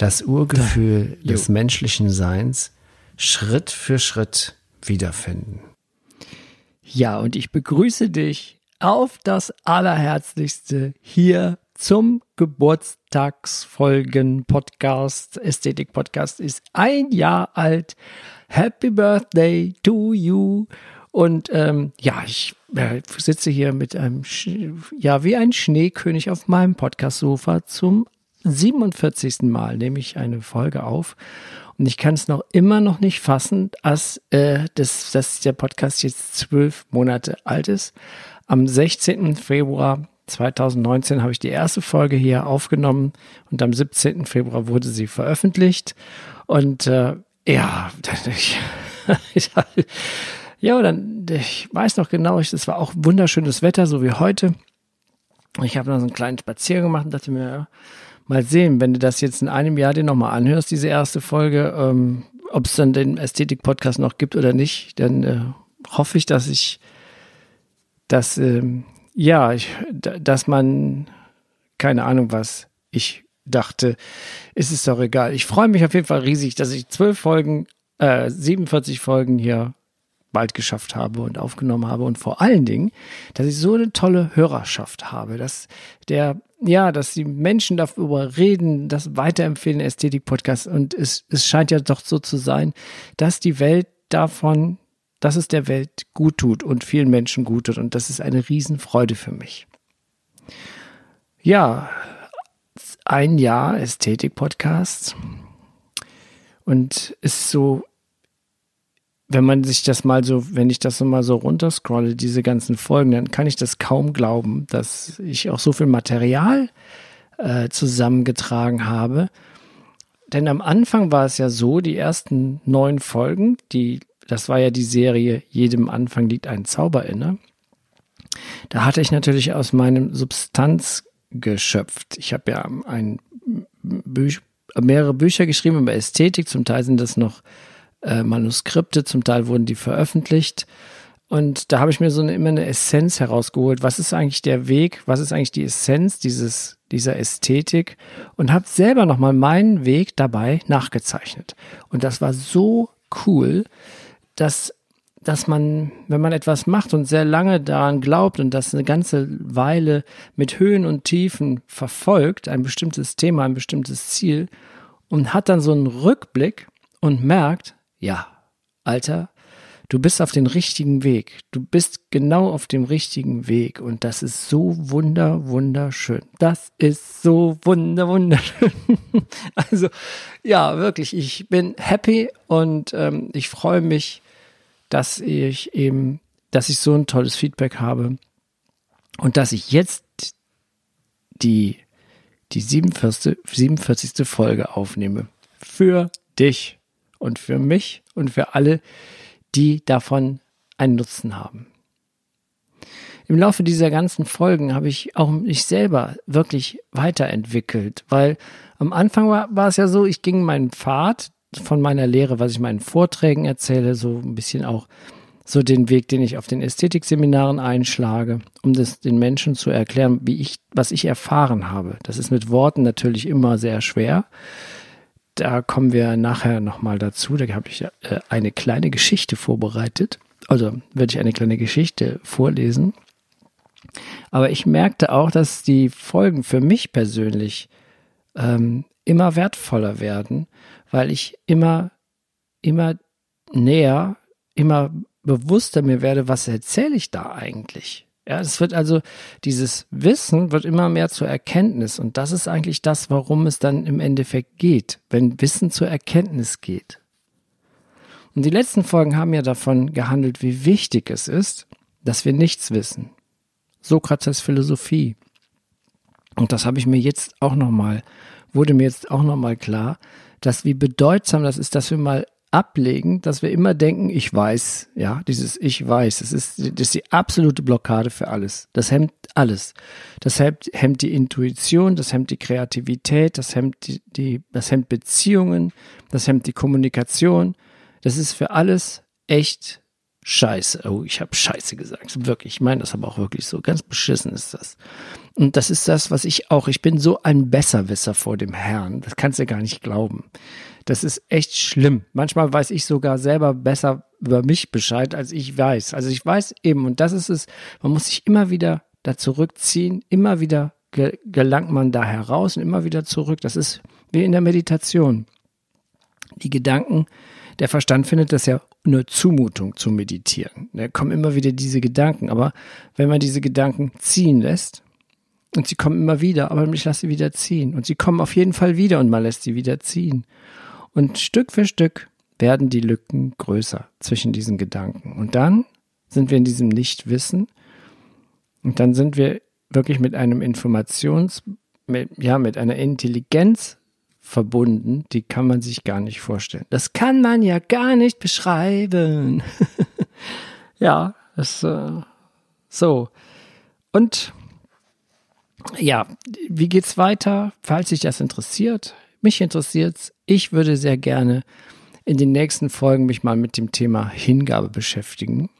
das Urgefühl da, des menschlichen Seins Schritt für Schritt wiederfinden. Ja, und ich begrüße dich auf das Allerherzlichste hier zum Geburtstagsfolgen-Podcast. Ästhetik-Podcast ist ein Jahr alt. Happy Birthday to you. Und ähm, ja, ich äh, sitze hier mit einem, Sch ja, wie ein Schneekönig auf meinem Podcast-Sofa zum 47. Mal nehme ich eine Folge auf und ich kann es noch immer noch nicht fassen, dass, äh, das, dass der Podcast jetzt zwölf Monate alt ist. Am 16. Februar 2019 habe ich die erste Folge hier aufgenommen und am 17. Februar wurde sie veröffentlicht. Und äh, ja, ich, ja, dann, ich weiß noch genau, es war auch wunderschönes Wetter, so wie heute. Ich habe noch so einen kleinen Spaziergang gemacht und dachte mir, mal sehen, wenn du das jetzt in einem Jahr dir nochmal anhörst, diese erste Folge, ähm, ob es dann den Ästhetik-Podcast noch gibt oder nicht, dann äh, hoffe ich, dass ich, dass, ähm, ja, ich, dass man, keine Ahnung was, ich dachte, ist es doch egal. Ich freue mich auf jeden Fall riesig, dass ich zwölf Folgen, äh, 47 Folgen hier bald geschafft habe und aufgenommen habe und vor allen Dingen, dass ich so eine tolle Hörerschaft habe, dass der ja, dass die Menschen darüber reden, das weiterempfehlen, Ästhetik-Podcast. Und es, es scheint ja doch so zu sein, dass die Welt davon, dass es der Welt gut tut und vielen Menschen gut tut. Und das ist eine Riesenfreude für mich. Ja, ein Jahr Ästhetik-Podcast. Und ist so wenn man sich das mal so, wenn ich das so mal so runterscrolle, diese ganzen Folgen, dann kann ich das kaum glauben, dass ich auch so viel Material äh, zusammengetragen habe. Denn am Anfang war es ja so, die ersten neun Folgen, die, das war ja die Serie Jedem Anfang liegt ein Zauber inne. Da hatte ich natürlich aus meinem Substanz geschöpft. Ich habe ja ein Büch, mehrere Bücher geschrieben über Ästhetik, zum Teil sind das noch äh, Manuskripte, zum Teil wurden die veröffentlicht. Und da habe ich mir so eine, immer eine Essenz herausgeholt. Was ist eigentlich der Weg? Was ist eigentlich die Essenz dieses, dieser Ästhetik? Und habe selber nochmal meinen Weg dabei nachgezeichnet. Und das war so cool, dass, dass man, wenn man etwas macht und sehr lange daran glaubt und das eine ganze Weile mit Höhen und Tiefen verfolgt, ein bestimmtes Thema, ein bestimmtes Ziel, und hat dann so einen Rückblick und merkt, ja, Alter, du bist auf dem richtigen Weg. Du bist genau auf dem richtigen Weg. Und das ist so wunder, wunderschön. Das ist so wunder, wunderschön. also, ja, wirklich, ich bin happy und ähm, ich freue mich, dass ich eben, dass ich so ein tolles Feedback habe und dass ich jetzt die, die 47, 47. Folge aufnehme. Für dich und für mich und für alle, die davon einen Nutzen haben. Im Laufe dieser ganzen Folgen habe ich auch mich selber wirklich weiterentwickelt, weil am Anfang war, war es ja so, ich ging meinen Pfad von meiner Lehre, was ich meinen Vorträgen erzähle, so ein bisschen auch so den Weg, den ich auf den Ästhetikseminaren einschlage, um das den Menschen zu erklären, wie ich, was ich erfahren habe. Das ist mit Worten natürlich immer sehr schwer da kommen wir nachher nochmal dazu. Da habe ich äh, eine kleine Geschichte vorbereitet. Also werde ich eine kleine Geschichte vorlesen. Aber ich merkte auch, dass die Folgen für mich persönlich ähm, immer wertvoller werden, weil ich immer, immer näher, immer bewusster mir werde, was erzähle ich da eigentlich? Ja, es wird also, dieses Wissen wird immer mehr zur Erkenntnis. Und das ist eigentlich das, warum es dann im Endeffekt geht, wenn Wissen zur Erkenntnis geht. Und die letzten Folgen haben ja davon gehandelt, wie wichtig es ist, dass wir nichts wissen. Sokrates Philosophie. Und das habe ich mir jetzt auch nochmal wurde mir jetzt auch nochmal klar, dass wie bedeutsam das ist, dass wir mal ablegen, dass wir immer denken, ich weiß, ja, dieses Ich weiß, das ist, das ist die absolute Blockade für alles. Das hemmt alles. Das hemmt, hemmt die Intuition, das hemmt die Kreativität, das hemmt die, die, das hemmt Beziehungen, das hemmt die Kommunikation. Das ist für alles echt Scheiße. Oh, ich habe Scheiße gesagt. Wirklich, ich meine das aber auch wirklich so. Ganz beschissen ist das. Und das ist das, was ich auch. Ich bin so ein Besserwisser vor dem Herrn. Das kannst du gar nicht glauben. Das ist echt schlimm. Manchmal weiß ich sogar selber besser über mich Bescheid, als ich weiß. Also ich weiß eben, und das ist es, man muss sich immer wieder da zurückziehen, immer wieder gelangt man da heraus und immer wieder zurück. Das ist wie in der Meditation. Die Gedanken, der Verstand findet das ja eine Zumutung zu meditieren. Da kommen immer wieder diese Gedanken. Aber wenn man diese Gedanken ziehen lässt, und sie kommen immer wieder, aber ich lasse sie wieder ziehen. Und sie kommen auf jeden Fall wieder und man lässt sie wieder ziehen. Und Stück für Stück werden die Lücken größer zwischen diesen Gedanken. Und dann sind wir in diesem Nichtwissen und dann sind wir wirklich mit einem Informations, mit, ja, mit einer Intelligenz verbunden, die kann man sich gar nicht vorstellen. Das kann man ja gar nicht beschreiben. ja, das, äh, so. Und ja, wie geht's weiter? Falls sich das interessiert, mich interessiert's. Ich würde sehr gerne in den nächsten Folgen mich mal mit dem Thema Hingabe beschäftigen,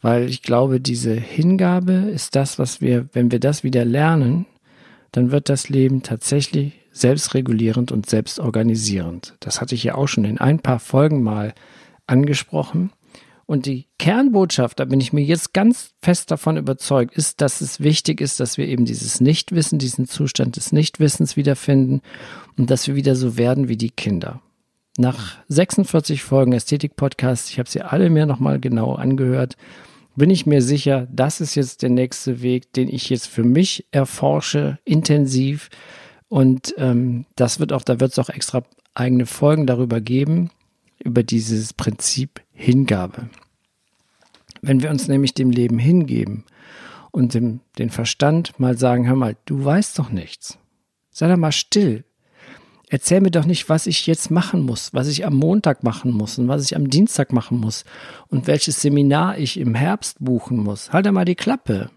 weil ich glaube, diese Hingabe ist das, was wir, wenn wir das wieder lernen, dann wird das Leben tatsächlich selbstregulierend und selbstorganisierend. Das hatte ich ja auch schon in ein paar Folgen mal angesprochen. Und die Kernbotschaft, da bin ich mir jetzt ganz fest davon überzeugt, ist, dass es wichtig ist, dass wir eben dieses Nichtwissen, diesen Zustand des Nichtwissens wiederfinden und dass wir wieder so werden wie die Kinder. Nach 46 Folgen Ästhetik-Podcast, ich habe sie alle mir nochmal genau angehört, bin ich mir sicher, das ist jetzt der nächste Weg, den ich jetzt für mich erforsche, intensiv. Und ähm, das wird auch, da wird es auch extra eigene Folgen darüber geben, über dieses Prinzip Hingabe. Wenn wir uns nämlich dem Leben hingeben und dem, den Verstand mal sagen, hör mal, du weißt doch nichts. Sei doch mal still. Erzähl mir doch nicht, was ich jetzt machen muss, was ich am Montag machen muss und was ich am Dienstag machen muss und welches Seminar ich im Herbst buchen muss. Halt mal die Klappe.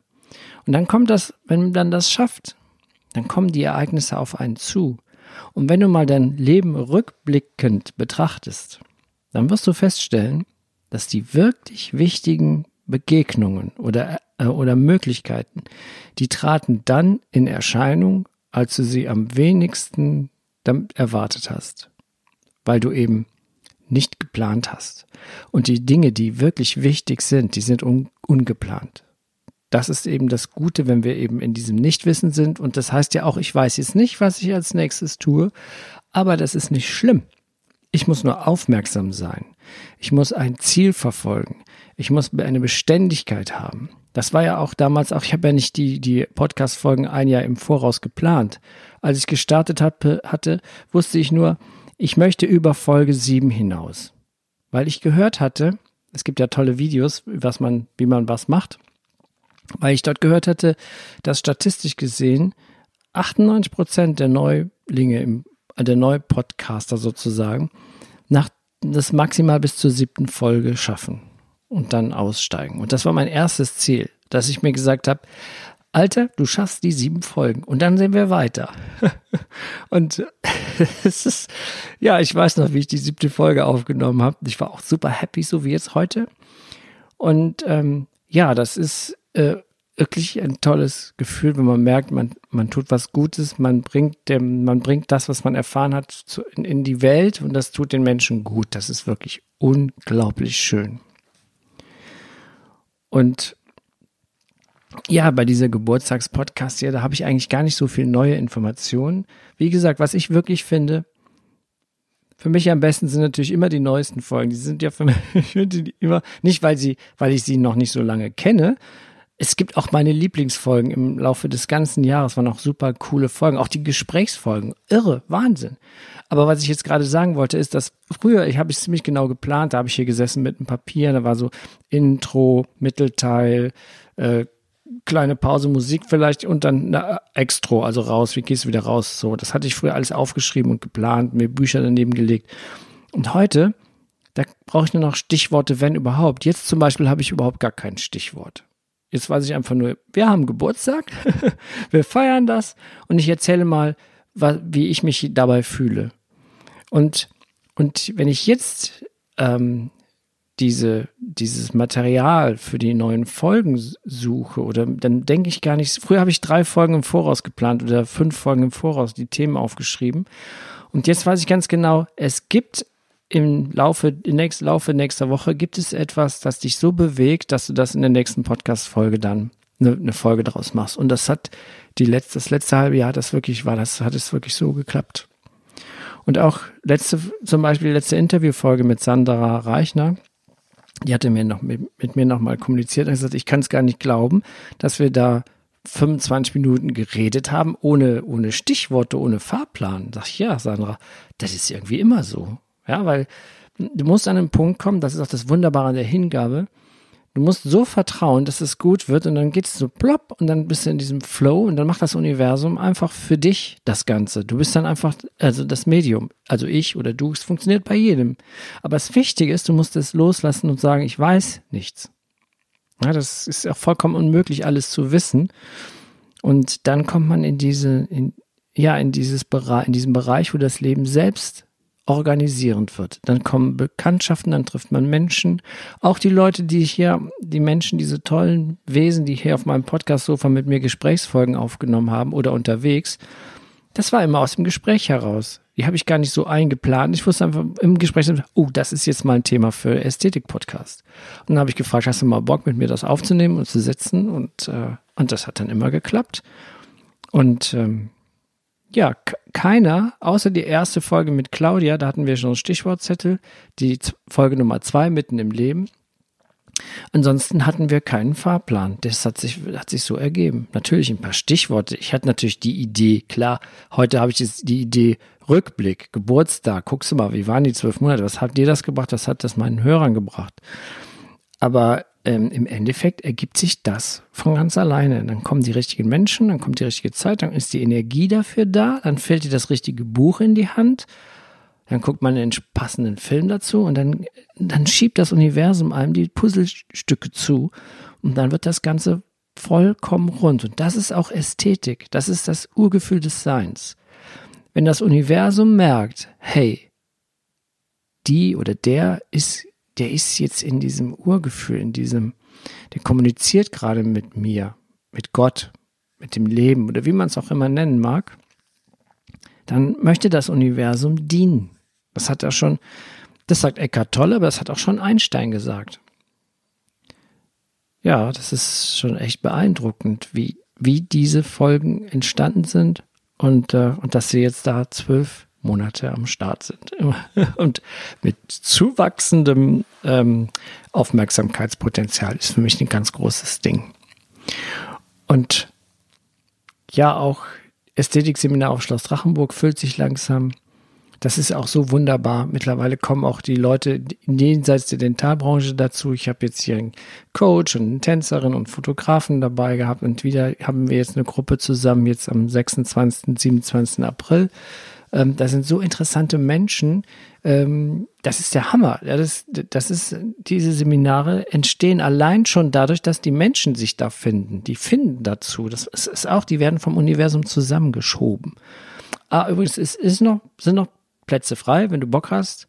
Und dann kommt das, wenn man dann das schafft, dann kommen die Ereignisse auf einen zu. Und wenn du mal dein Leben rückblickend betrachtest, dann wirst du feststellen, dass die wirklich wichtigen Begegnungen oder, äh, oder Möglichkeiten, die traten dann in Erscheinung, als du sie am wenigsten erwartet hast, weil du eben nicht geplant hast. Und die Dinge, die wirklich wichtig sind, die sind un ungeplant. Das ist eben das Gute, wenn wir eben in diesem Nichtwissen sind. Und das heißt ja auch, ich weiß jetzt nicht, was ich als nächstes tue, aber das ist nicht schlimm. Ich muss nur aufmerksam sein. Ich muss ein Ziel verfolgen. Ich muss eine Beständigkeit haben. Das war ja auch damals auch, ich habe ja nicht die, die Podcast-Folgen ein Jahr im Voraus geplant. Als ich gestartet hatte, wusste ich nur, ich möchte über Folge 7 hinaus. Weil ich gehört hatte, es gibt ja tolle Videos, was man, wie man was macht, weil ich dort gehört hatte, dass statistisch gesehen 98 Prozent der Neulinge im der neue Podcaster sozusagen, nach das maximal bis zur siebten Folge schaffen und dann aussteigen. Und das war mein erstes Ziel, dass ich mir gesagt habe, Alter, du schaffst die sieben Folgen und dann sehen wir weiter. und es ist, ja, ich weiß noch, wie ich die siebte Folge aufgenommen habe. Ich war auch super happy, so wie jetzt heute. Und ähm, ja, das ist äh, wirklich ein tolles Gefühl, wenn man merkt, man, man tut was Gutes, man bringt dem, man bringt das, was man erfahren hat, zu, in, in die Welt und das tut den Menschen gut. Das ist wirklich unglaublich schön. Und ja, bei dieser Geburtstagspodcast hier, da habe ich eigentlich gar nicht so viel neue Informationen. Wie gesagt, was ich wirklich finde, für mich am besten sind natürlich immer die neuesten Folgen. Die sind ja für mich immer, nicht weil sie, weil ich sie noch nicht so lange kenne, es gibt auch meine Lieblingsfolgen im Laufe des ganzen Jahres, waren auch super coole Folgen, auch die Gesprächsfolgen. Irre, Wahnsinn. Aber was ich jetzt gerade sagen wollte, ist, dass früher, ich habe es ziemlich genau geplant, da habe ich hier gesessen mit einem Papier, da war so Intro, Mittelteil, äh, kleine Pause Musik vielleicht und dann eine Extro, also raus, wie gehst du wieder raus? So, das hatte ich früher alles aufgeschrieben und geplant, mir Bücher daneben gelegt. Und heute, da brauche ich nur noch Stichworte, wenn überhaupt. Jetzt zum Beispiel habe ich überhaupt gar kein Stichwort. Jetzt weiß ich einfach nur, wir haben Geburtstag, wir feiern das und ich erzähle mal, wie ich mich dabei fühle. Und, und wenn ich jetzt ähm, diese, dieses Material für die neuen Folgen suche oder dann denke ich gar nicht, früher habe ich drei Folgen im Voraus geplant oder fünf Folgen im Voraus die Themen aufgeschrieben. Und jetzt weiß ich ganz genau, es gibt im Laufe, im nächsten Laufe nächster Woche gibt es etwas, das dich so bewegt, dass du das in der nächsten Podcast-Folge dann eine, eine, Folge draus machst. Und das hat die letzte, das letzte halbe Jahr, das wirklich war, das hat es wirklich so geklappt. Und auch letzte, zum Beispiel letzte Interviewfolge mit Sandra Reichner, die hatte mir noch mit, mit mir nochmal kommuniziert und gesagt, ich kann es gar nicht glauben, dass wir da 25 Minuten geredet haben, ohne, ohne Stichworte, ohne Fahrplan. Sag ich, ja, Sandra, das ist irgendwie immer so. Ja, weil du musst an einen Punkt kommen, das ist auch das Wunderbare der Hingabe, Du musst so vertrauen, dass es gut wird und dann geht es so plopp und dann bist du in diesem Flow und dann macht das Universum einfach für dich das Ganze. Du bist dann einfach, also das Medium, also ich oder du, es funktioniert bei jedem. Aber das Wichtige ist, du musst es loslassen und sagen, ich weiß nichts. Ja, das ist auch vollkommen unmöglich, alles zu wissen. Und dann kommt man in diese, in, ja, in dieses Bereich, in diesem Bereich, wo das Leben selbst organisierend wird. Dann kommen Bekanntschaften, dann trifft man Menschen, auch die Leute, die hier, die Menschen, diese tollen Wesen, die hier auf meinem Podcast-Sofa mit mir Gesprächsfolgen aufgenommen haben oder unterwegs. Das war immer aus dem Gespräch heraus. Die habe ich gar nicht so eingeplant. Ich wusste einfach im Gespräch, oh, das ist jetzt mal ein Thema für Ästhetik-Podcast. Und dann habe ich gefragt, hast du mal Bock, mit mir das aufzunehmen und zu setzen? Und, äh, und das hat dann immer geklappt. Und ähm, ja, keiner, außer die erste Folge mit Claudia, da hatten wir schon einen Stichwortzettel, die Folge Nummer zwei mitten im Leben. Ansonsten hatten wir keinen Fahrplan. Das hat sich, hat sich so ergeben. Natürlich ein paar Stichworte. Ich hatte natürlich die Idee, klar, heute habe ich jetzt die Idee Rückblick, Geburtstag. Guckst du mal, wie waren die zwölf Monate? Was hat dir das gebracht? Was hat das meinen Hörern gebracht? Aber ähm, im Endeffekt ergibt sich das von ganz alleine. Dann kommen die richtigen Menschen, dann kommt die richtige Zeit, dann ist die Energie dafür da, dann fällt dir das richtige Buch in die Hand, dann guckt man einen passenden Film dazu und dann, dann schiebt das Universum einem die Puzzlestücke zu und dann wird das Ganze vollkommen rund. Und das ist auch Ästhetik, das ist das Urgefühl des Seins. Wenn das Universum merkt, hey, die oder der ist der ist jetzt in diesem Urgefühl, in diesem, der kommuniziert gerade mit mir, mit Gott, mit dem Leben oder wie man es auch immer nennen mag, dann möchte das Universum dienen. Das hat er schon, das sagt Eckhart Tolle, aber das hat auch schon Einstein gesagt. Ja, das ist schon echt beeindruckend, wie, wie diese Folgen entstanden sind und, äh, und dass sie jetzt da zwölf Monate am Start sind. Und mit zuwachsendem ähm, Aufmerksamkeitspotenzial ist für mich ein ganz großes Ding. Und ja, auch Ästhetikseminar auf Schloss Drachenburg füllt sich langsam. Das ist auch so wunderbar. Mittlerweile kommen auch die Leute jenseits der Dentalbranche dazu. Ich habe jetzt hier einen Coach und eine Tänzerin und Fotografen dabei gehabt und wieder haben wir jetzt eine Gruppe zusammen, jetzt am 26., 27. April ähm, da sind so interessante Menschen. Ähm, das ist der Hammer. Das, das ist, diese Seminare entstehen allein schon dadurch, dass die Menschen sich da finden. Die finden dazu. Das ist, ist auch, die werden vom Universum zusammengeschoben. Ah, übrigens, es ist noch, sind noch Plätze frei, wenn du Bock hast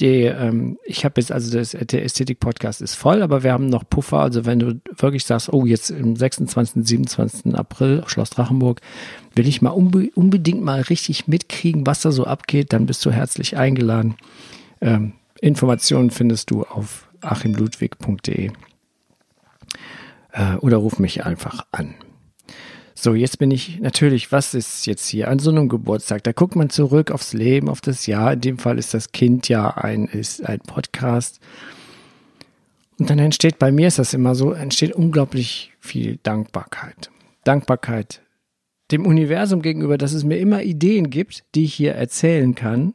die, ähm, ich habe jetzt, also das, der Ästhetik-Podcast ist voll, aber wir haben noch Puffer. Also wenn du wirklich sagst, oh, jetzt im 26., 27. April, Schloss Drachenburg, will ich mal unbe unbedingt mal richtig mitkriegen, was da so abgeht, dann bist du herzlich eingeladen. Ähm, Informationen findest du auf achimludwig.de äh, oder ruf mich einfach an. So, jetzt bin ich natürlich, was ist jetzt hier an so einem Geburtstag? Da guckt man zurück aufs Leben, auf das Jahr. In dem Fall ist das Kind ja ein, ist ein Podcast. Und dann entsteht, bei mir ist das immer so, entsteht unglaublich viel Dankbarkeit. Dankbarkeit dem Universum gegenüber, dass es mir immer Ideen gibt, die ich hier erzählen kann.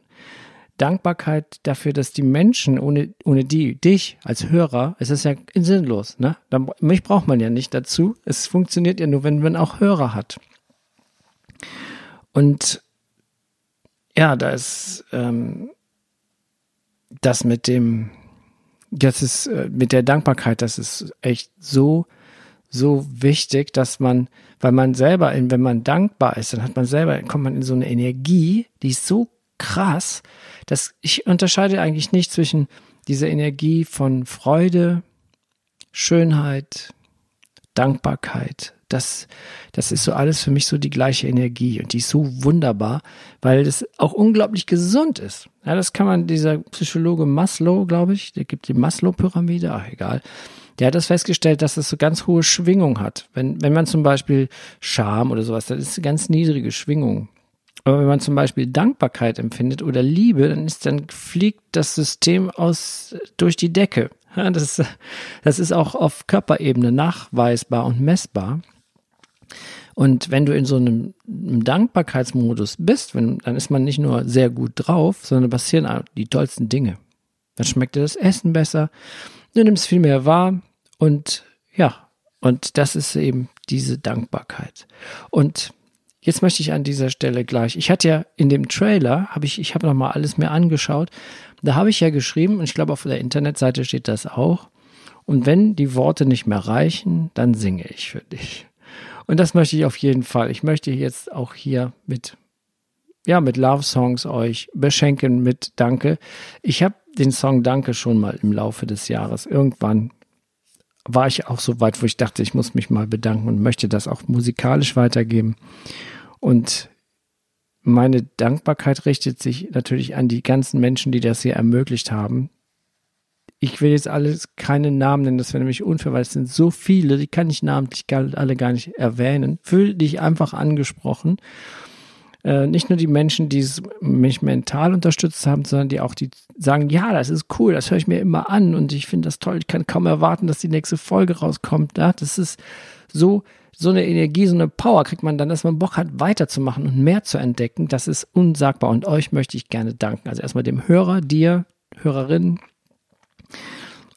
Dankbarkeit dafür, dass die Menschen ohne, ohne die, dich als Hörer, es ist ja sinnlos, ne? Mich braucht man ja nicht dazu. Es funktioniert ja nur, wenn man auch Hörer hat. Und ja, da ist ähm, das mit dem, das ist äh, mit der Dankbarkeit, das ist echt so, so wichtig, dass man, weil man selber, wenn man dankbar ist, dann hat man selber, kommt man in so eine Energie, die ist so krass, dass ich unterscheide eigentlich nicht zwischen dieser Energie von Freude, Schönheit, Dankbarkeit, das, das ist so alles für mich so die gleiche Energie und die ist so wunderbar, weil das auch unglaublich gesund ist. Ja, das kann man, dieser Psychologe Maslow, glaube ich, der gibt die Maslow-Pyramide, ach egal, der hat das festgestellt, dass es so ganz hohe Schwingung hat. Wenn, wenn man zum Beispiel Scham oder sowas, das ist eine ganz niedrige Schwingung. Aber wenn man zum Beispiel Dankbarkeit empfindet oder Liebe, dann ist, dann fliegt das System aus, durch die Decke. Das, das ist auch auf Körperebene nachweisbar und messbar. Und wenn du in so einem, einem Dankbarkeitsmodus bist, wenn, dann ist man nicht nur sehr gut drauf, sondern passieren die tollsten Dinge. Dann schmeckt dir das Essen besser, du nimmst viel mehr wahr und ja, und das ist eben diese Dankbarkeit. Und jetzt möchte ich an dieser Stelle gleich, ich hatte ja in dem Trailer, habe ich, ich habe nochmal alles mir angeschaut, da habe ich ja geschrieben, und ich glaube auf der Internetseite steht das auch, und wenn die Worte nicht mehr reichen, dann singe ich für dich. Und das möchte ich auf jeden Fall. Ich möchte jetzt auch hier mit, ja, mit Love Songs euch beschenken mit Danke. Ich habe den Song Danke schon mal im Laufe des Jahres. Irgendwann war ich auch so weit, wo ich dachte, ich muss mich mal bedanken und möchte das auch musikalisch weitergeben. Und meine Dankbarkeit richtet sich natürlich an die ganzen Menschen, die das hier ermöglicht haben, ich will jetzt alles keine Namen nennen, das wäre nämlich unfair, weil es sind so viele, die kann ich namentlich alle gar nicht erwähnen. Fühl dich einfach angesprochen. Äh, nicht nur die Menschen, die mich mental unterstützt haben, sondern die auch die sagen, ja, das ist cool, das höre ich mir immer an und ich finde das toll, ich kann kaum erwarten, dass die nächste Folge rauskommt. Ja, das ist so, so eine Energie, so eine Power kriegt man dann, dass man Bock hat, weiterzumachen und mehr zu entdecken. Das ist unsagbar und euch möchte ich gerne danken. Also erstmal dem Hörer, dir, Hörerinnen,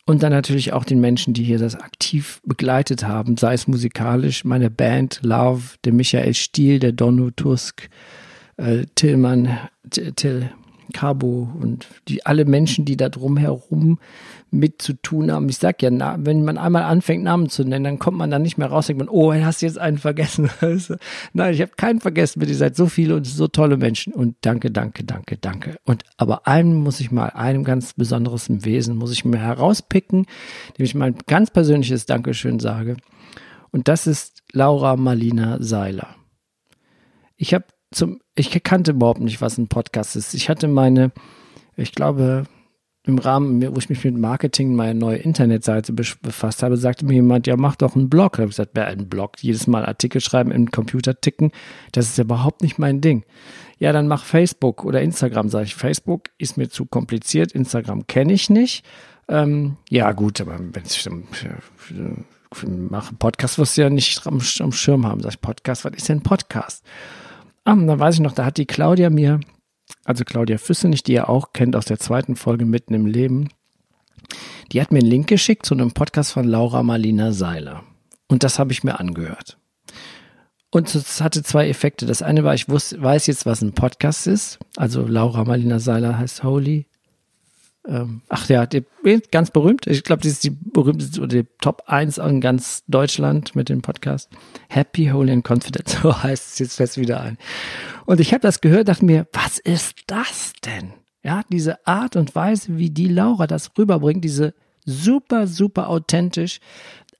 und dann natürlich auch den Menschen, die hier das aktiv begleitet haben, sei es musikalisch, meine Band Love, der Michael Stiel, der Donno Tusk, äh, Tillmann, Till Cabo und die alle Menschen, die da drumherum mit zu tun haben. Ich sag ja, na, wenn man einmal anfängt, Namen zu nennen, dann kommt man da nicht mehr raus, denkt man, oh, hast du jetzt einen vergessen. Nein, ich habe keinen vergessen, ihr seid so viele und so tolle Menschen. Und danke, danke, danke, danke. Und aber einem muss ich mal, einem ganz besonderes Wesen, muss ich mir herauspicken, dem ich mein ganz persönliches Dankeschön sage. Und das ist Laura Marlina Seiler. Ich habe zum, ich kannte überhaupt nicht, was ein Podcast ist. Ich hatte meine, ich glaube, im Rahmen, wo ich mich mit Marketing meine neue Internetseite befasst habe, sagte mir jemand, ja, mach doch einen Blog. Da habe ich gesagt, wer einen Blog? Jedes Mal Artikel schreiben, im Computer ticken, das ist überhaupt nicht mein Ding. Ja, dann mach Facebook oder Instagram, sage ich. Facebook ist mir zu kompliziert, Instagram kenne ich nicht. Ähm, ja, gut, aber wenn ich äh, mache Podcast, wirst du ja nicht am, am Schirm haben. Sag ich, Podcast, was ist denn Podcast? Ah, dann weiß ich noch, da hat die Claudia mir also Claudia Füssenich, die ihr auch kennt aus der zweiten Folge Mitten im Leben, die hat mir einen Link geschickt zu einem Podcast von Laura Marlina Seiler. Und das habe ich mir angehört. Und es hatte zwei Effekte. Das eine war, ich wusste, weiß jetzt, was ein Podcast ist. Also Laura Marlina Seiler heißt Holy ähm, ach ja, die, ganz berühmt. Ich glaube, die ist die berühmteste oder die Top 1 in ganz Deutschland mit dem Podcast. Happy, Holy and Confident, so heißt es jetzt fest wieder ein. Und ich habe das gehört, dachte mir, was ist das denn? Ja, diese Art und Weise, wie die Laura das rüberbringt, diese super, super authentisch,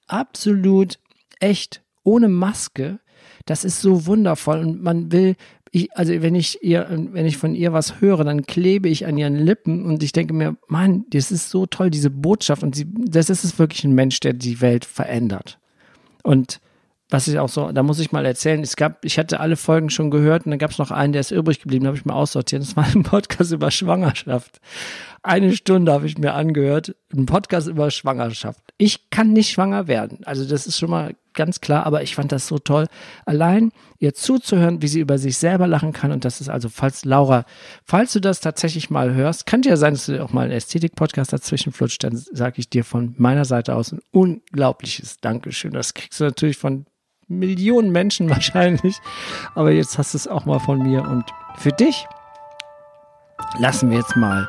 absolut echt, ohne Maske, das ist so wundervoll und man will ich, also wenn ich ihr, wenn ich von ihr was höre, dann klebe ich an ihren Lippen und ich denke mir, Mann, das ist so toll, diese Botschaft und sie, das ist wirklich ein Mensch, der die Welt verändert. Und was ich auch so, da muss ich mal erzählen, es gab, ich hatte alle Folgen schon gehört und dann gab es noch einen, der ist übrig geblieben, da habe ich mal aussortiert. Das war ein Podcast über Schwangerschaft. Eine Stunde habe ich mir angehört, ein Podcast über Schwangerschaft. Ich kann nicht schwanger werden. Also das ist schon mal ganz klar, aber ich fand das so toll, allein ihr zuzuhören, wie sie über sich selber lachen kann. Und das ist also, falls Laura, falls du das tatsächlich mal hörst, könnte ja sein, dass du auch mal einen Ästhetik-Podcast dazwischen flutscht, dann sage ich dir von meiner Seite aus ein unglaubliches Dankeschön. Das kriegst du natürlich von Millionen Menschen wahrscheinlich, aber jetzt hast du es auch mal von mir. Und für dich lassen wir jetzt mal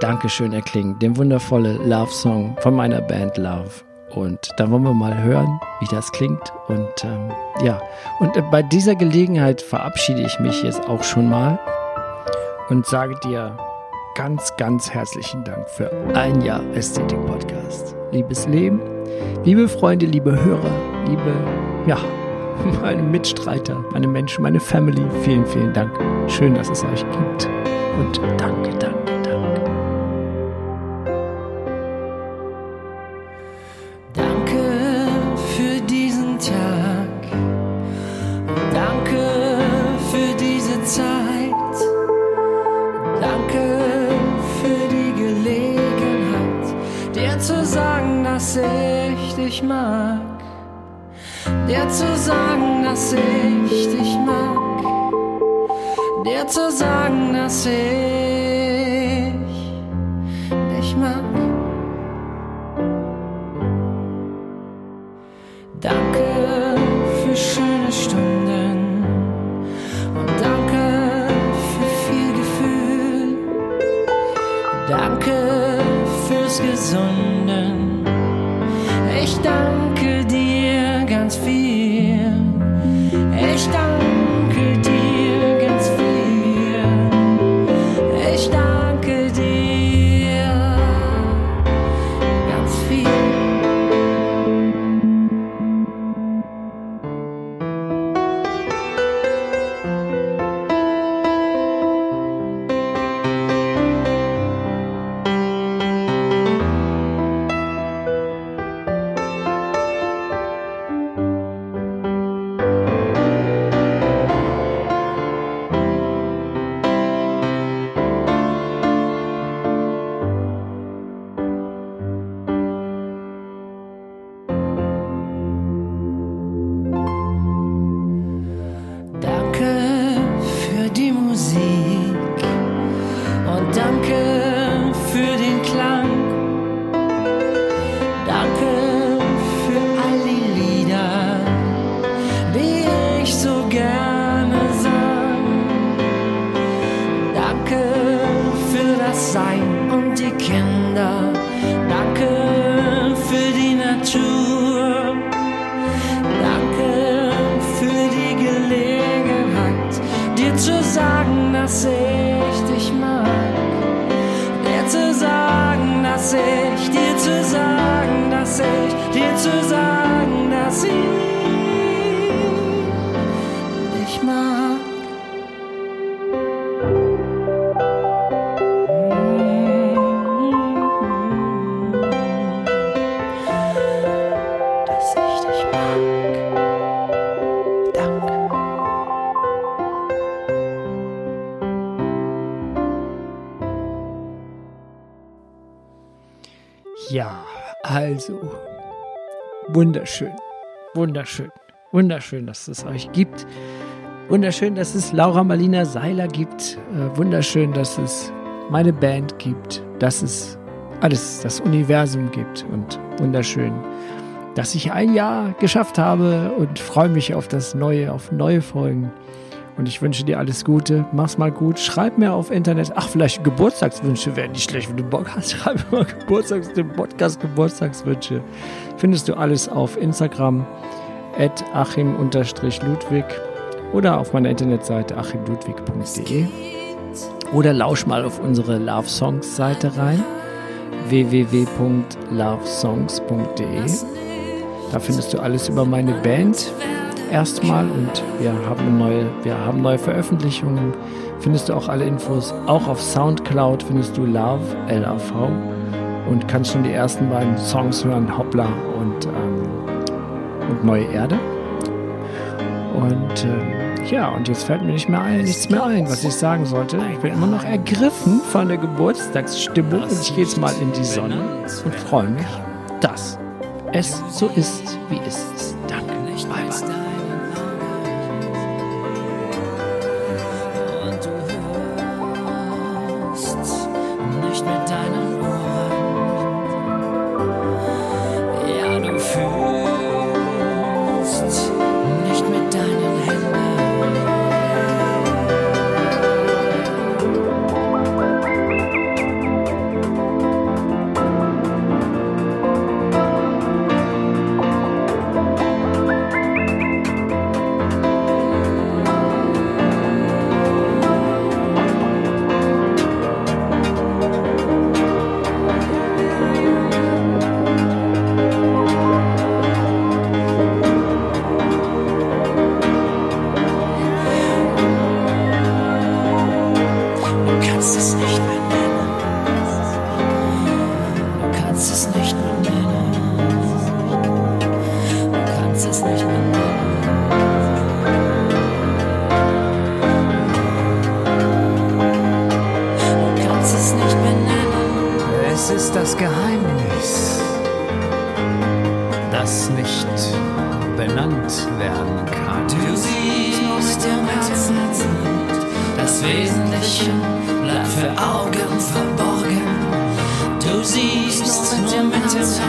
Dankeschön erklingen, den wundervolle Love-Song von meiner Band Love. Und dann wollen wir mal hören, wie das klingt. Und ähm, ja, und bei dieser Gelegenheit verabschiede ich mich jetzt auch schon mal und sage dir ganz, ganz herzlichen Dank für ein Jahr Ästhetik Podcast. Liebes Leben, liebe Freunde, liebe Hörer, liebe, ja, meine Mitstreiter, meine Menschen, meine Family, vielen, vielen Dank. Schön, dass es euch gibt. Und danke, danke. Dich mag, dir zu sagen, dass ich dich mag, dir zu sagen, dass ich Ja, also wunderschön, wunderschön, wunderschön, dass es euch gibt. Wunderschön, dass es Laura Marlina Seiler gibt. Äh, wunderschön, dass es meine Band gibt, dass es alles, das Universum gibt. Und wunderschön, dass ich ein Jahr geschafft habe und freue mich auf das Neue, auf neue Folgen. Und ich wünsche dir alles Gute. Mach's mal gut. Schreib mir auf Internet. Ach, vielleicht Geburtstagswünsche wären nicht schlecht, wenn du Bock hast. Schreib mir mal Geburtstags, den Podcast Geburtstagswünsche. Findest du alles auf Instagram at achim-ludwig oder auf meiner Internetseite achimludwig.de oder lausch mal auf unsere Love Songs Seite rein www.lovesongs.de Da findest du alles über meine Band erstmal und wir haben neue, wir haben neue Veröffentlichungen. Findest du auch alle Infos. Auch auf Soundcloud findest du Love, L-A-V und kannst schon die ersten beiden Songs hören, Hoppla und, ähm, und Neue Erde. Und äh, ja, und jetzt fällt mir nicht mehr ein, nichts mehr ein, was ich sagen sollte. Ich bin immer noch ergriffen von der Geburtstagsstimmung und ich gehe jetzt mal in die Sonne und freue mich, dass es so ist, wie es ist. das nicht benannt werden kann. Du siehst im Herzen das Wesentliche bleibt für Augen verborgen. Du siehst nur mit dem Herzen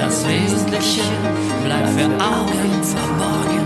das Wesentliche bleibt für Augen verborgen.